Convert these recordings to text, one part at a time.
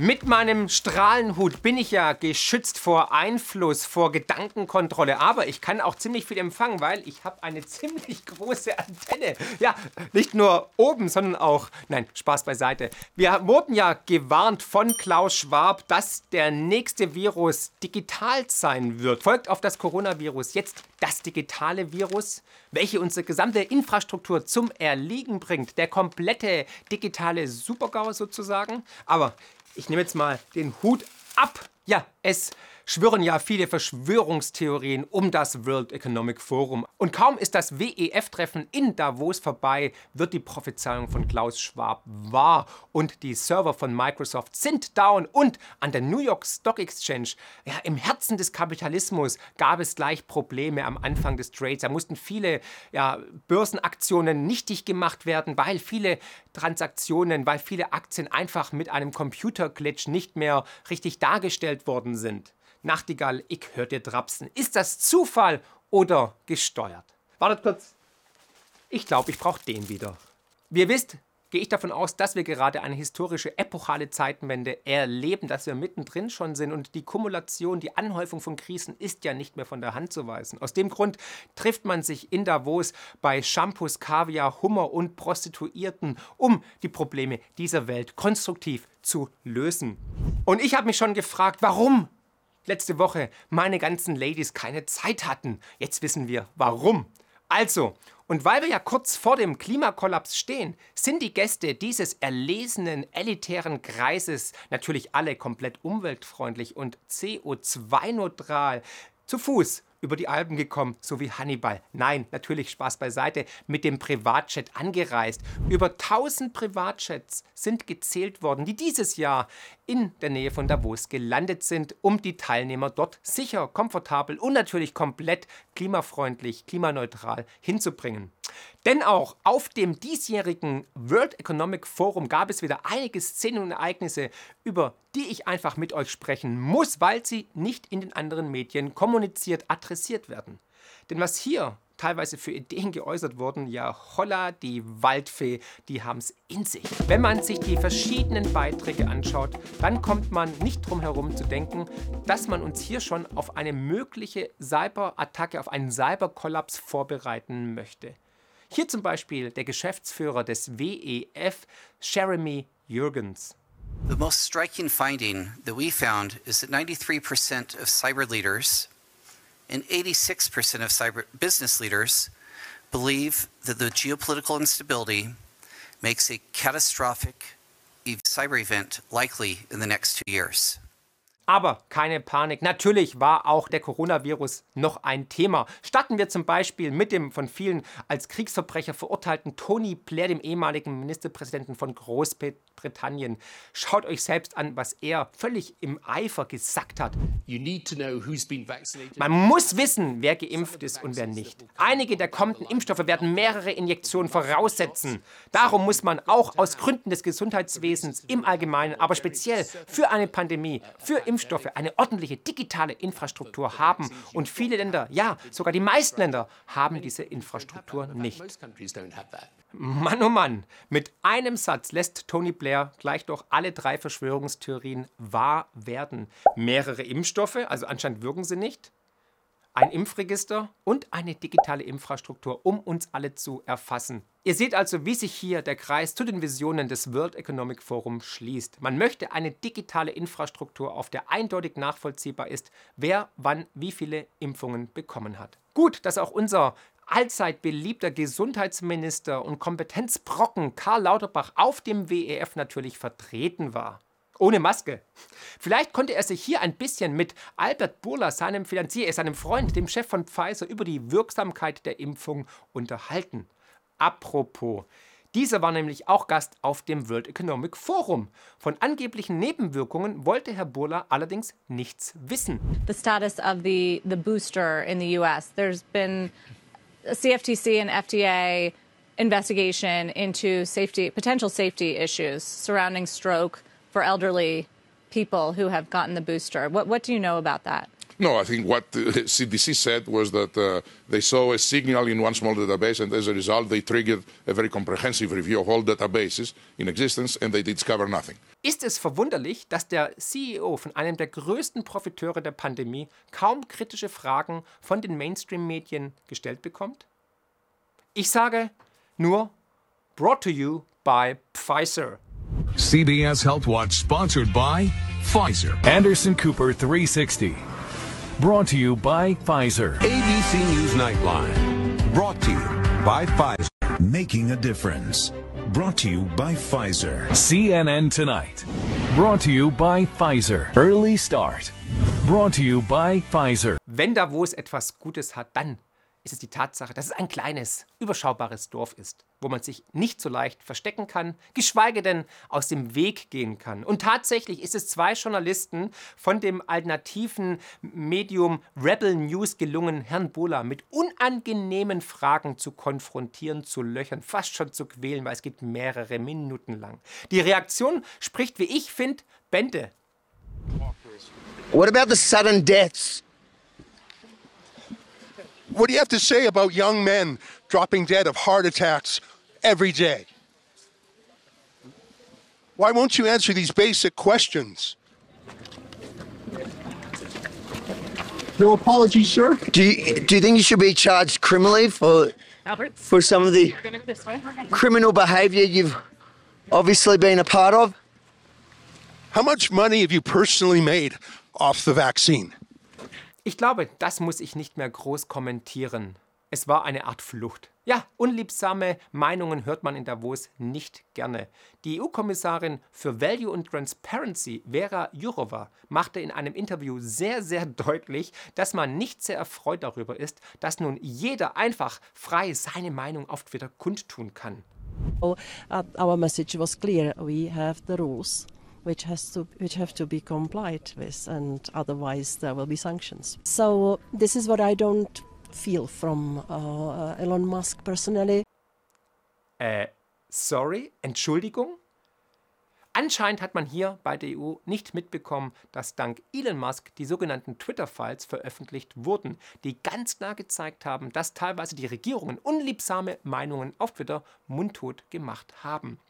Mit meinem Strahlenhut bin ich ja geschützt vor Einfluss, vor Gedankenkontrolle, aber ich kann auch ziemlich viel empfangen, weil ich habe eine ziemlich große Antenne. Ja, nicht nur oben, sondern auch, nein, Spaß beiseite. Wir wurden ja gewarnt von Klaus Schwab, dass der nächste Virus digital sein wird. Folgt auf das Coronavirus jetzt das digitale Virus, welche unsere gesamte Infrastruktur zum Erliegen bringt. Der komplette digitale Supergau sozusagen. Aber ich nehme jetzt mal den Hut ab. Ja, es schwirren ja viele Verschwörungstheorien um das World Economic Forum. Und kaum ist das WEF-Treffen in Davos vorbei, wird die Prophezeiung von Klaus Schwab wahr. Und die Server von Microsoft sind down. Und an der New York Stock Exchange, ja, im Herzen des Kapitalismus, gab es gleich Probleme am Anfang des Trades. Da mussten viele ja, Börsenaktionen nichtig gemacht werden, weil viele Transaktionen, weil viele Aktien einfach mit einem Computerglitch nicht mehr richtig dargestellt worden sind. Nachtigall, ich hör dir drapsen. Ist das Zufall oder gesteuert? Wartet kurz. Ich glaube, ich brauche den wieder. Wie ihr wisst, gehe ich davon aus, dass wir gerade eine historische epochale Zeitenwende erleben, dass wir mittendrin schon sind und die Kumulation, die Anhäufung von Krisen ist ja nicht mehr von der Hand zu weisen. Aus dem Grund trifft man sich in Davos bei Shampoos, Kaviar, Hummer und Prostituierten, um die Probleme dieser Welt konstruktiv zu lösen. Und ich habe mich schon gefragt, warum letzte Woche meine ganzen Ladies keine Zeit hatten. Jetzt wissen wir warum. Also, und weil wir ja kurz vor dem Klimakollaps stehen, sind die Gäste dieses erlesenen, elitären Kreises natürlich alle komplett umweltfreundlich und CO2-neutral zu Fuß über die Alpen gekommen, so wie Hannibal. Nein, natürlich Spaß beiseite, mit dem Privatjet angereist. Über 1000 Privatjets sind gezählt worden, die dieses Jahr in der Nähe von Davos gelandet sind, um die Teilnehmer dort sicher, komfortabel und natürlich komplett klimafreundlich, klimaneutral hinzubringen. Denn auch auf dem diesjährigen World Economic Forum gab es wieder einige Szenen und Ereignisse, über die ich einfach mit euch sprechen muss, weil sie nicht in den anderen Medien kommuniziert, adressiert werden. Denn was hier teilweise für Ideen geäußert wurden, ja holla, die Waldfee, die haben es in sich. Wenn man sich die verschiedenen Beiträge anschaut, dann kommt man nicht drum herum zu denken, dass man uns hier schon auf eine mögliche Cyberattacke, auf einen Cyberkollaps vorbereiten möchte. Hier zum Beispiel der Geschäftsführer des WEF, Jeremy Jürgens. The most striking finding that we found is that 93% of cyber leaders and 86% of cyber business leaders believe that the geopolitical instability makes a catastrophic cyber event likely in the next two years. Aber keine Panik. Natürlich war auch der Coronavirus noch ein Thema. Starten wir zum Beispiel mit dem von vielen als Kriegsverbrecher verurteilten Tony Blair, dem ehemaligen Ministerpräsidenten von Großbritannien. Schaut euch selbst an, was er völlig im Eifer gesagt hat. Man muss wissen, wer geimpft ist und wer nicht. Einige der kommenden Impfstoffe werden mehrere Injektionen voraussetzen. Darum muss man auch aus Gründen des Gesundheitswesens im Allgemeinen, aber speziell für eine Pandemie, für Impfstoffe, Impfstoffe eine ordentliche digitale Infrastruktur haben. Und viele Länder, ja, sogar die meisten Länder, haben diese Infrastruktur nicht. Mann, oh Mann, mit einem Satz lässt Tony Blair gleich doch alle drei Verschwörungstheorien wahr werden. Mehrere Impfstoffe, also anscheinend wirken sie nicht ein Impfregister und eine digitale Infrastruktur, um uns alle zu erfassen. Ihr seht also, wie sich hier der Kreis zu den Visionen des World Economic Forum schließt. Man möchte eine digitale Infrastruktur, auf der eindeutig nachvollziehbar ist, wer wann wie viele Impfungen bekommen hat. Gut, dass auch unser allzeit beliebter Gesundheitsminister und Kompetenzbrocken Karl Lauterbach auf dem WEF natürlich vertreten war ohne Maske. Vielleicht konnte er sich hier ein bisschen mit Albert Burla, seinem Finanzier, seinem Freund, dem Chef von Pfizer, über die Wirksamkeit der Impfung unterhalten. Apropos, Dieser war nämlich auch Gast auf dem World Economic Forum. Von angeblichen Nebenwirkungen wollte Herr Burla allerdings nichts wissen. The status of the, the booster in the US. There's been a CFTC and FDA investigation into safety, potential safety issues surrounding stroke for elderly people who have gotten the booster. What, what do you know about that? No, I think what the CDC said was that uh, they saw a signal in one small database, and as a result, they triggered a very comprehensive review of all databases in existence, and they discovered nothing. Ist es verwunderlich, dass der CEO von einem der größten Profiteure der Pandemie kaum kritische Fragen von den Mainstream-Medien gestellt bekommt? Ich sage nur, brought to you by Pfizer. CBS Health Watch sponsored by Pfizer. Anderson Cooper 360. Brought to you by Pfizer. ABC News Nightline. Brought to you by Pfizer. Making a difference. Brought to you by Pfizer. CNN Tonight. Brought to you by Pfizer. Early Start. Brought to you by Pfizer. Wenn Davos etwas Gutes hat, dann ist es die Tatsache, dass es ein kleines, überschaubares Dorf ist, wo man sich nicht so leicht verstecken kann, geschweige denn aus dem Weg gehen kann. Und tatsächlich ist es zwei Journalisten von dem alternativen Medium Rebel News gelungen, Herrn Bohler mit unangenehmen Fragen zu konfrontieren, zu löchern, fast schon zu quälen, weil es geht mehrere Minuten lang. Die Reaktion spricht, wie ich finde, Bände. What about the sudden deaths? What do you have to say about young men dropping dead of heart attacks every day? Why won't you answer these basic questions? No apology, sir. Do you, do you think you should be charged criminally for Albert, for some of the go criminal behaviour you've obviously been a part of? How much money have you personally made off the vaccine? Ich glaube, das muss ich nicht mehr groß kommentieren. Es war eine Art Flucht. Ja, unliebsame Meinungen hört man in Davos nicht gerne. Die EU-Kommissarin für Value und Transparency, Vera Jourova, machte in einem Interview sehr, sehr deutlich, dass man nicht sehr erfreut darüber ist, dass nun jeder einfach frei seine Meinung auf Twitter kundtun kann. Uh, our message was clear. We have the rules which has to which have to be complied with, and otherwise there will be sanctions. So this is what I don't feel from uh, Elon Musk personally. Äh, sorry, Entschuldigung? Anscheinend hat man hier bei der EU nicht mitbekommen, dass dank Elon Musk die sogenannten Twitter-Files veröffentlicht wurden, die ganz klar gezeigt haben, dass teilweise die Regierungen unliebsame Meinungen auf Twitter mundtot gemacht haben.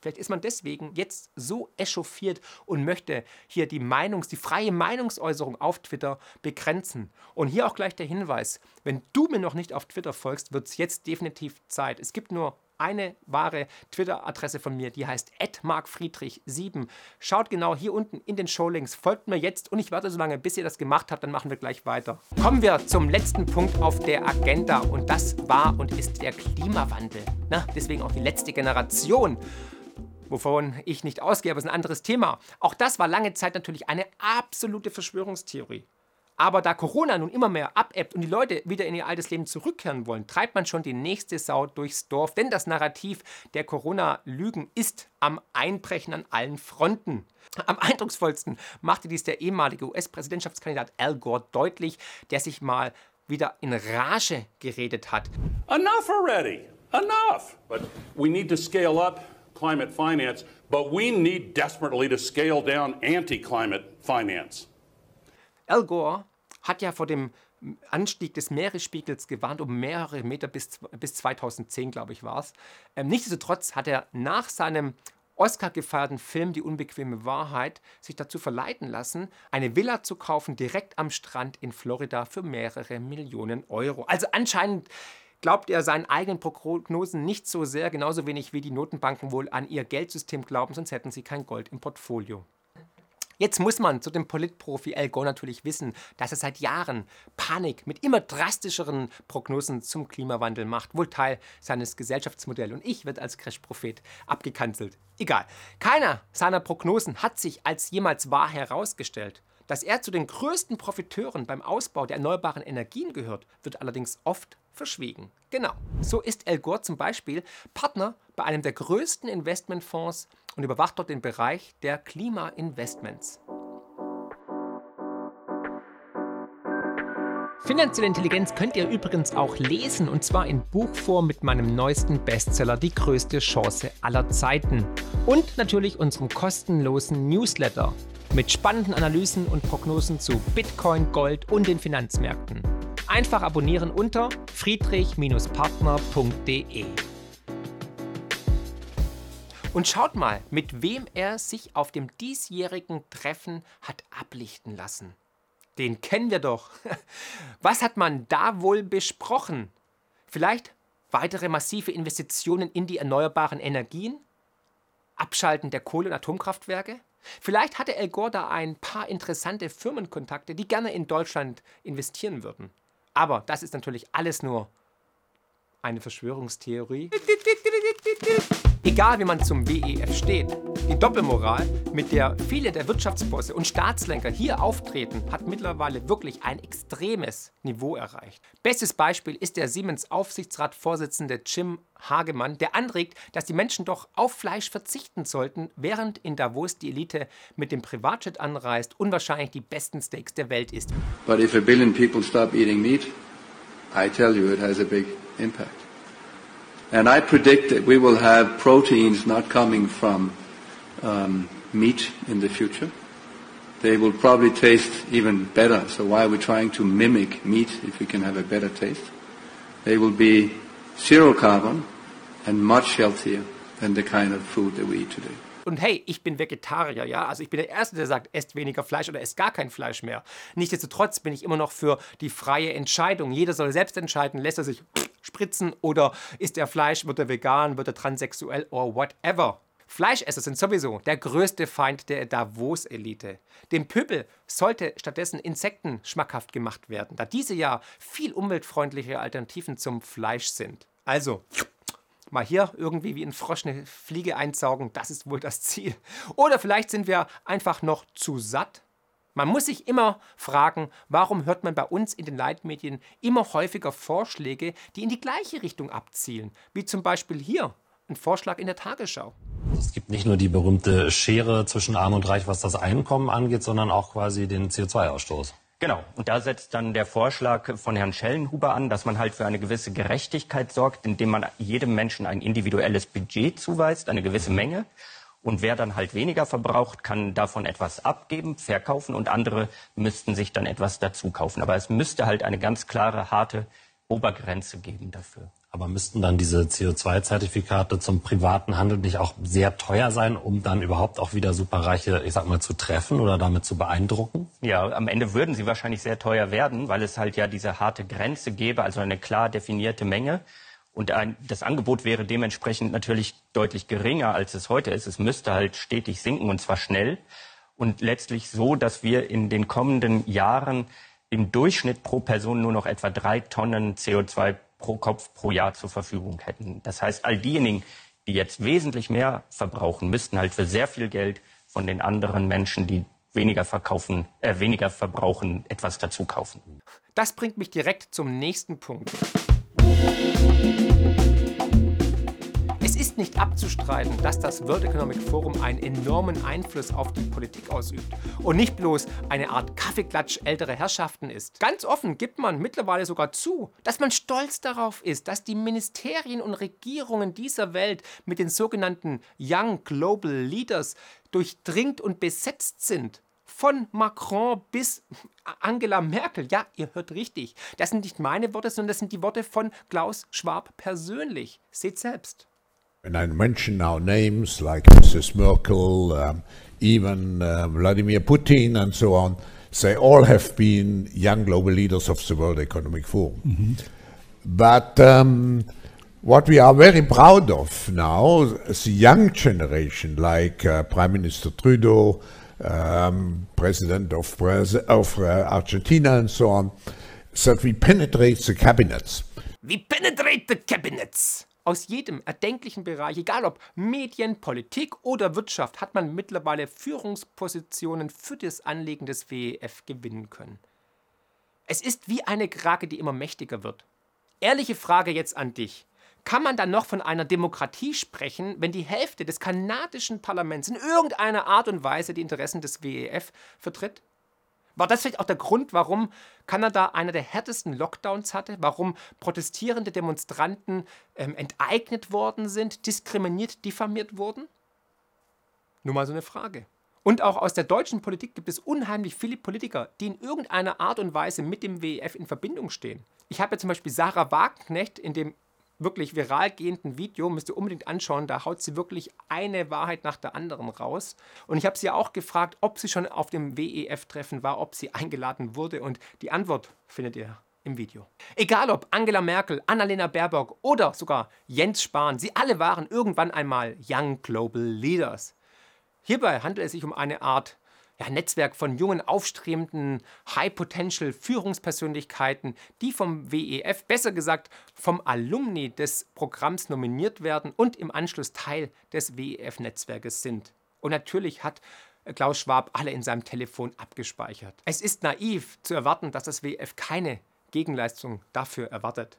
Vielleicht ist man deswegen jetzt so echauffiert und möchte hier die Meinungs-, die freie Meinungsäußerung auf Twitter begrenzen. Und hier auch gleich der Hinweis: Wenn du mir noch nicht auf Twitter folgst, wird es jetzt definitiv Zeit. Es gibt nur eine wahre Twitter-Adresse von mir, die heißt markfriedrich7. Schaut genau hier unten in den Showlinks, folgt mir jetzt und ich warte so lange, bis ihr das gemacht habt, dann machen wir gleich weiter. Kommen wir zum letzten Punkt auf der Agenda und das war und ist der Klimawandel. Na, deswegen auch die letzte Generation wovon ich nicht ausgehe, aber es ist ein anderes Thema. Auch das war lange Zeit natürlich eine absolute Verschwörungstheorie. Aber da Corona nun immer mehr abebbt und die Leute wieder in ihr altes Leben zurückkehren wollen, treibt man schon die nächste Sau durchs Dorf. Denn das Narrativ der Corona-Lügen ist am Einbrechen an allen Fronten. Am eindrucksvollsten machte dies der ehemalige US-Präsidentschaftskandidat Al Gore deutlich, der sich mal wieder in Rage geredet hat. Enough already. Enough. But we need to scale up climate finance, but we need desperately to scale down anti climate finance. Al Gore hat ja vor dem Anstieg des Meeresspiegels gewarnt, um mehrere Meter bis, bis 2010, glaube ich, war es. Ähm, nichtsdestotrotz hat er nach seinem Oscar gefeierten Film Die unbequeme Wahrheit sich dazu verleiten lassen, eine Villa zu kaufen direkt am Strand in Florida für mehrere Millionen Euro. Also anscheinend glaubt er seinen eigenen Prognosen nicht so sehr, genauso wenig wie die Notenbanken wohl an ihr Geldsystem glauben, sonst hätten sie kein Gold im Portfolio. Jetzt muss man zu dem Politprofi Al Gore natürlich wissen, dass er seit Jahren Panik mit immer drastischeren Prognosen zum Klimawandel macht, wohl Teil seines Gesellschaftsmodells. Und ich werde als Crash-Prophet abgekanzelt. Egal. Keiner seiner Prognosen hat sich als jemals wahr herausgestellt. Dass er zu den größten Profiteuren beim Ausbau der erneuerbaren Energien gehört, wird allerdings oft verschwiegen. Genau. So ist Al Gore zum Beispiel Partner bei einem der größten Investmentfonds und überwacht dort den Bereich der Klimainvestments. Finanzielle Intelligenz könnt ihr übrigens auch lesen und zwar in Buchform mit meinem neuesten Bestseller Die größte Chance aller Zeiten und natürlich unserem kostenlosen Newsletter mit spannenden Analysen und Prognosen zu Bitcoin, Gold und den Finanzmärkten. Einfach abonnieren unter friedrich-partner.de. Und schaut mal, mit wem er sich auf dem diesjährigen Treffen hat ablichten lassen. Den kennen wir doch. Was hat man da wohl besprochen? Vielleicht weitere massive Investitionen in die erneuerbaren Energien? Abschalten der Kohle- und Atomkraftwerke? Vielleicht hatte El Gore da ein paar interessante Firmenkontakte, die gerne in Deutschland investieren würden. Aber das ist natürlich alles nur eine Verschwörungstheorie. Egal wie man zum WEF steht, die Doppelmoral, mit der viele der Wirtschaftsbosse und Staatslenker hier auftreten, hat mittlerweile wirklich ein extremes Niveau erreicht. Bestes Beispiel ist der Siemens-Aufsichtsratsvorsitzende Jim Hagemann, der anregt, dass die Menschen doch auf Fleisch verzichten sollten, während in Davos die Elite mit dem Privatjet anreist und wahrscheinlich die besten Steaks der Welt isst. But if a billion people stop eating meat, I tell you it has a big impact. And I predict that we will have proteins not coming from um, meat in the future. They will probably taste even better. So why are we trying to mimic meat if we can have a better taste? They will be zero carbon and much healthier than the kind of food that we eat today. Und hey, ich bin Vegetarier, ja. Also ich bin der Erste, der sagt, esst weniger Fleisch oder esst gar kein Fleisch mehr. Nichtsdestotrotz bin ich immer noch für die freie Entscheidung. Jeder soll selbst entscheiden, lässt er sich spritzen oder isst er Fleisch, wird er vegan, wird er transsexuell oder whatever. Fleischesser sind sowieso der größte Feind der Davos-Elite. Dem Pöbel sollte stattdessen Insekten schmackhaft gemacht werden, da diese ja viel umweltfreundlichere Alternativen zum Fleisch sind. Also, mal hier irgendwie wie ein Frosch eine Fliege einsaugen, das ist wohl das Ziel. Oder vielleicht sind wir einfach noch zu satt. Man muss sich immer fragen, warum hört man bei uns in den Leitmedien immer häufiger Vorschläge, die in die gleiche Richtung abzielen, wie zum Beispiel hier ein Vorschlag in der Tagesschau. Es gibt nicht nur die berühmte Schere zwischen Arm und Reich, was das Einkommen angeht, sondern auch quasi den CO2-Ausstoß. Genau. Und da setzt dann der Vorschlag von Herrn Schellenhuber an, dass man halt für eine gewisse Gerechtigkeit sorgt, indem man jedem Menschen ein individuelles Budget zuweist, eine gewisse Menge. Und wer dann halt weniger verbraucht, kann davon etwas abgeben, verkaufen und andere müssten sich dann etwas dazu kaufen. Aber es müsste halt eine ganz klare, harte Obergrenze geben dafür. Aber müssten dann diese CO2-Zertifikate zum privaten Handel nicht auch sehr teuer sein, um dann überhaupt auch wieder Superreiche, ich sag mal, zu treffen oder damit zu beeindrucken? Ja, am Ende würden sie wahrscheinlich sehr teuer werden, weil es halt ja diese harte Grenze gäbe, also eine klar definierte Menge. Und ein, das Angebot wäre dementsprechend natürlich deutlich geringer, als es heute ist. Es müsste halt stetig sinken und zwar schnell. Und letztlich so, dass wir in den kommenden Jahren im Durchschnitt pro Person nur noch etwa drei Tonnen CO2 pro Kopf pro Jahr zur Verfügung hätten. Das heißt, all diejenigen, die jetzt wesentlich mehr verbrauchen, müssten halt für sehr viel Geld von den anderen Menschen, die weniger verkaufen, äh, weniger verbrauchen, etwas dazu kaufen. Das bringt mich direkt zum nächsten Punkt. Nicht abzustreiten, dass das World Economic Forum einen enormen Einfluss auf die Politik ausübt und nicht bloß eine Art Kaffeeklatsch älterer Herrschaften ist. Ganz offen gibt man mittlerweile sogar zu, dass man stolz darauf ist, dass die Ministerien und Regierungen dieser Welt mit den sogenannten Young Global Leaders durchdringt und besetzt sind. Von Macron bis Angela Merkel. Ja, ihr hört richtig. Das sind nicht meine Worte, sondern das sind die Worte von Klaus Schwab persönlich. Seht selbst. And I mention now names like Mrs. Merkel, um, even uh, Vladimir Putin, and so on. They all have been young global leaders of the World Economic Forum. Mm-hmm. But um, what we are very proud of now, the young generation, like uh, Prime Minister Trudeau, um, President of, Braz- of uh, Argentina, and so on, that we penetrate the cabinets. We penetrate the cabinets. Aus jedem erdenklichen Bereich, egal ob Medien, Politik oder Wirtschaft, hat man mittlerweile Führungspositionen für das Anlegen des WEF gewinnen können. Es ist wie eine Krake, die immer mächtiger wird. Ehrliche Frage jetzt an dich. Kann man dann noch von einer Demokratie sprechen, wenn die Hälfte des kanadischen Parlaments in irgendeiner Art und Weise die Interessen des WEF vertritt? War das vielleicht auch der Grund, warum Kanada einer der härtesten Lockdowns hatte, warum protestierende Demonstranten ähm, enteignet worden sind, diskriminiert, diffamiert wurden? Nur mal so eine Frage. Und auch aus der deutschen Politik gibt es unheimlich viele Politiker, die in irgendeiner Art und Weise mit dem WEF in Verbindung stehen. Ich habe ja zum Beispiel Sarah Wagenknecht in dem wirklich viral gehenden Video, müsst ihr unbedingt anschauen, da haut sie wirklich eine Wahrheit nach der anderen raus. Und ich habe sie auch gefragt, ob sie schon auf dem WEF-Treffen war, ob sie eingeladen wurde und die Antwort findet ihr im Video. Egal ob Angela Merkel, Annalena Baerbock oder sogar Jens Spahn, sie alle waren irgendwann einmal Young Global Leaders. Hierbei handelt es sich um eine Art ja, Netzwerk von jungen, aufstrebenden High-Potential Führungspersönlichkeiten, die vom WEF, besser gesagt vom Alumni des Programms nominiert werden und im Anschluss Teil des WEF-Netzwerkes sind. Und natürlich hat Klaus Schwab alle in seinem Telefon abgespeichert. Es ist naiv zu erwarten, dass das WEF keine Gegenleistung dafür erwartet.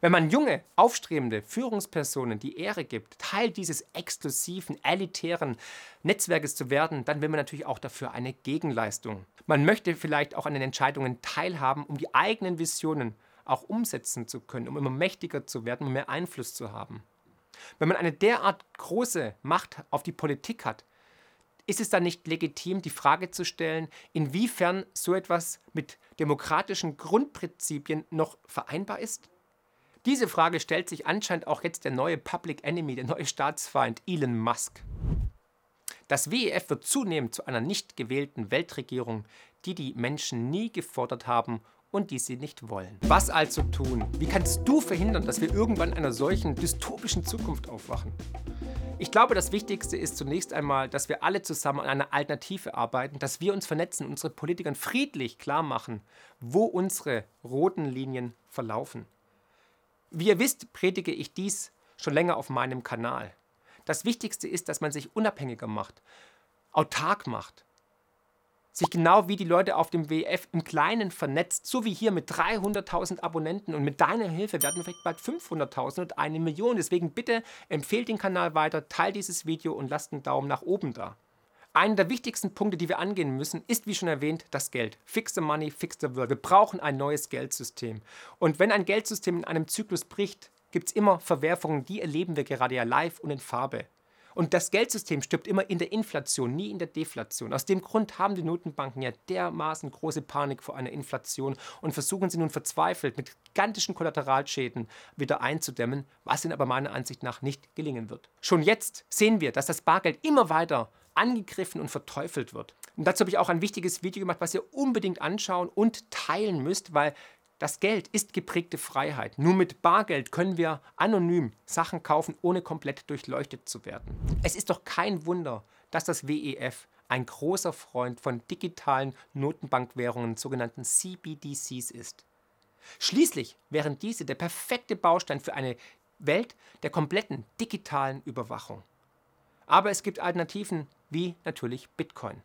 Wenn man junge, aufstrebende Führungspersonen die Ehre gibt, Teil dieses exklusiven, elitären Netzwerkes zu werden, dann will man natürlich auch dafür eine Gegenleistung. Man möchte vielleicht auch an den Entscheidungen teilhaben, um die eigenen Visionen auch umsetzen zu können, um immer mächtiger zu werden, um mehr Einfluss zu haben. Wenn man eine derart große Macht auf die Politik hat, ist es dann nicht legitim, die Frage zu stellen, inwiefern so etwas mit demokratischen Grundprinzipien noch vereinbar ist? Diese Frage stellt sich anscheinend auch jetzt der neue Public Enemy, der neue Staatsfeind Elon Musk. Das WEF wird zunehmend zu einer nicht gewählten Weltregierung, die die Menschen nie gefordert haben und die sie nicht wollen. Was also tun? Wie kannst du verhindern, dass wir irgendwann einer solchen dystopischen Zukunft aufwachen? Ich glaube, das Wichtigste ist zunächst einmal, dass wir alle zusammen an einer Alternative arbeiten, dass wir uns vernetzen, unsere Politikern friedlich klar machen, wo unsere roten Linien verlaufen. Wie ihr wisst, predige ich dies schon länger auf meinem Kanal. Das Wichtigste ist, dass man sich unabhängiger macht, autark macht, sich genau wie die Leute auf dem WF im Kleinen vernetzt, so wie hier mit 300.000 Abonnenten und mit deiner Hilfe werden wir vielleicht bald 500.000 und eine Million. Deswegen bitte empfehlt den Kanal weiter, teilt dieses Video und lasst einen Daumen nach oben da. Einer der wichtigsten Punkte, die wir angehen müssen, ist, wie schon erwähnt, das Geld. Fix the money, fix the world. Wir brauchen ein neues Geldsystem. Und wenn ein Geldsystem in einem Zyklus bricht, gibt es immer Verwerfungen, die erleben wir gerade ja live und in Farbe. Und das Geldsystem stirbt immer in der Inflation, nie in der Deflation. Aus dem Grund haben die Notenbanken ja dermaßen große Panik vor einer Inflation und versuchen sie nun verzweifelt mit gigantischen Kollateralschäden wieder einzudämmen, was ihnen aber meiner Ansicht nach nicht gelingen wird. Schon jetzt sehen wir, dass das Bargeld immer weiter angegriffen und verteufelt wird. Und dazu habe ich auch ein wichtiges Video gemacht, was ihr unbedingt anschauen und teilen müsst, weil das Geld ist geprägte Freiheit. Nur mit Bargeld können wir anonym Sachen kaufen, ohne komplett durchleuchtet zu werden. Es ist doch kein Wunder, dass das WEF ein großer Freund von digitalen Notenbankwährungen, sogenannten CBDCs ist. Schließlich wären diese der perfekte Baustein für eine Welt der kompletten digitalen Überwachung. Aber es gibt Alternativen wie natürlich Bitcoin.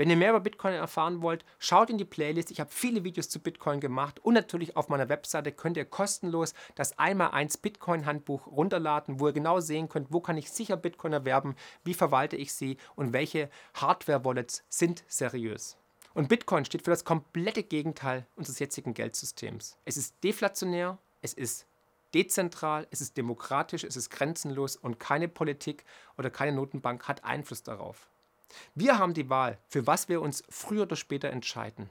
Wenn ihr mehr über Bitcoin erfahren wollt, schaut in die Playlist. Ich habe viele Videos zu Bitcoin gemacht und natürlich auf meiner Webseite könnt ihr kostenlos das 1x1 Bitcoin Handbuch runterladen, wo ihr genau sehen könnt, wo kann ich sicher Bitcoin erwerben, wie verwalte ich sie und welche Hardware-Wallets sind seriös. Und Bitcoin steht für das komplette Gegenteil unseres jetzigen Geldsystems. Es ist deflationär, es ist dezentral, es ist demokratisch, es ist grenzenlos und keine Politik oder keine Notenbank hat Einfluss darauf. Wir haben die Wahl, für was wir uns früher oder später entscheiden.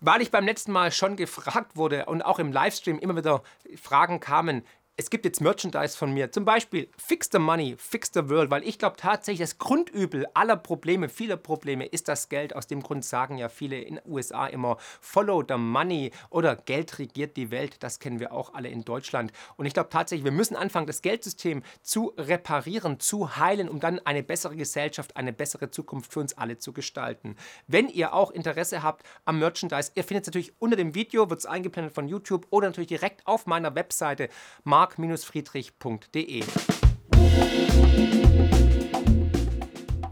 Weil ich beim letzten Mal schon gefragt wurde und auch im Livestream immer wieder Fragen kamen, es gibt jetzt Merchandise von mir, zum Beispiel Fix the Money, Fix the World, weil ich glaube tatsächlich, das Grundübel aller Probleme, vieler Probleme ist das Geld. Aus dem Grund sagen ja viele in den USA immer Follow the Money oder Geld regiert die Welt. Das kennen wir auch alle in Deutschland. Und ich glaube tatsächlich, wir müssen anfangen, das Geldsystem zu reparieren, zu heilen, um dann eine bessere Gesellschaft, eine bessere Zukunft für uns alle zu gestalten. Wenn ihr auch Interesse habt am Merchandise, ihr findet es natürlich unter dem Video, wird es eingeblendet von YouTube oder natürlich direkt auf meiner Webseite Mark mark-friedrich.de.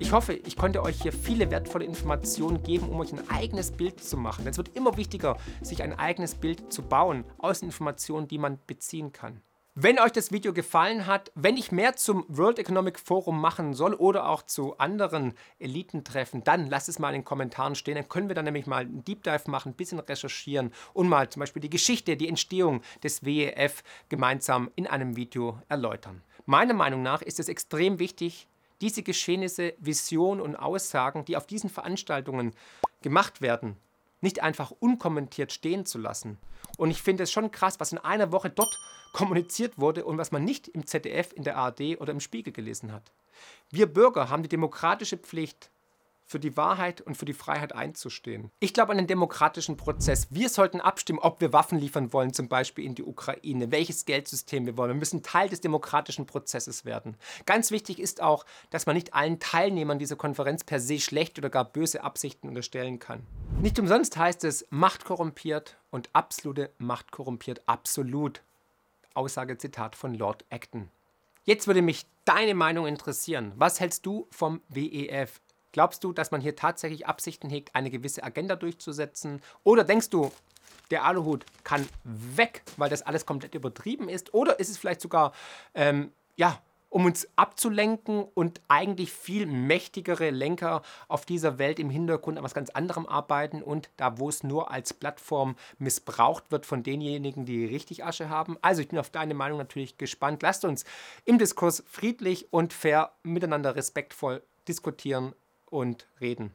Ich hoffe, ich konnte euch hier viele wertvolle Informationen geben, um euch ein eigenes Bild zu machen. Es wird immer wichtiger, sich ein eigenes Bild zu bauen aus Informationen, die man beziehen kann. Wenn euch das Video gefallen hat, wenn ich mehr zum World Economic Forum machen soll oder auch zu anderen Elitentreffen, dann lasst es mal in den Kommentaren stehen. Dann können wir dann nämlich mal einen Deep Dive machen, ein bisschen recherchieren und mal zum Beispiel die Geschichte, die Entstehung des WEF gemeinsam in einem Video erläutern. Meiner Meinung nach ist es extrem wichtig, diese Geschehnisse, Visionen und Aussagen, die auf diesen Veranstaltungen gemacht werden, nicht einfach unkommentiert stehen zu lassen. Und ich finde es schon krass, was in einer Woche dort kommuniziert wurde und was man nicht im ZDF, in der ARD oder im Spiegel gelesen hat. Wir Bürger haben die demokratische Pflicht, für die Wahrheit und für die Freiheit einzustehen. Ich glaube an den demokratischen Prozess. Wir sollten abstimmen, ob wir Waffen liefern wollen, zum Beispiel in die Ukraine, welches Geldsystem wir wollen. Wir müssen Teil des demokratischen Prozesses werden. Ganz wichtig ist auch, dass man nicht allen Teilnehmern dieser Konferenz per se schlecht oder gar böse Absichten unterstellen kann. Nicht umsonst heißt es, Macht korrumpiert und absolute Macht korrumpiert absolut. Aussage Zitat von Lord Acton. Jetzt würde mich deine Meinung interessieren. Was hältst du vom WEF? Glaubst du, dass man hier tatsächlich Absichten hegt, eine gewisse Agenda durchzusetzen? Oder denkst du, der Aluhut kann weg, weil das alles komplett übertrieben ist? Oder ist es vielleicht sogar ähm, ja, um uns abzulenken und eigentlich viel mächtigere Lenker auf dieser Welt im Hintergrund an was ganz anderem arbeiten und da, wo es nur als Plattform missbraucht wird von denjenigen, die richtig Asche haben. Also ich bin auf deine Meinung natürlich gespannt. Lasst uns im Diskurs friedlich und fair miteinander respektvoll diskutieren und reden.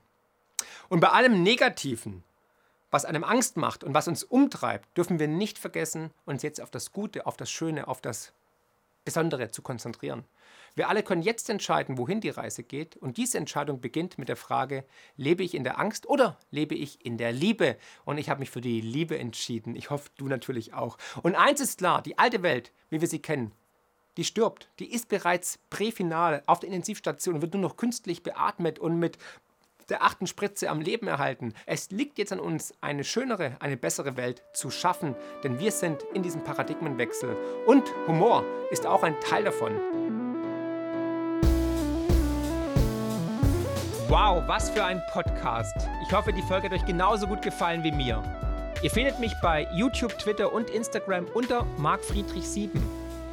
Und bei allem Negativen, was einem Angst macht und was uns umtreibt, dürfen wir nicht vergessen, uns jetzt auf das Gute, auf das Schöne, auf das Besondere zu konzentrieren. Wir alle können jetzt entscheiden, wohin die Reise geht. Und diese Entscheidung beginnt mit der Frage, lebe ich in der Angst oder lebe ich in der Liebe? Und ich habe mich für die Liebe entschieden. Ich hoffe, du natürlich auch. Und eins ist klar, die alte Welt, wie wir sie kennen, die stirbt. Die ist bereits präfinal auf der Intensivstation und wird nur noch künstlich beatmet und mit der achten Spritze am Leben erhalten. Es liegt jetzt an uns, eine schönere, eine bessere Welt zu schaffen, denn wir sind in diesem Paradigmenwechsel. Und Humor ist auch ein Teil davon. Wow, was für ein Podcast. Ich hoffe, die Folge hat euch genauso gut gefallen wie mir. Ihr findet mich bei YouTube, Twitter und Instagram unter markfriedrich7.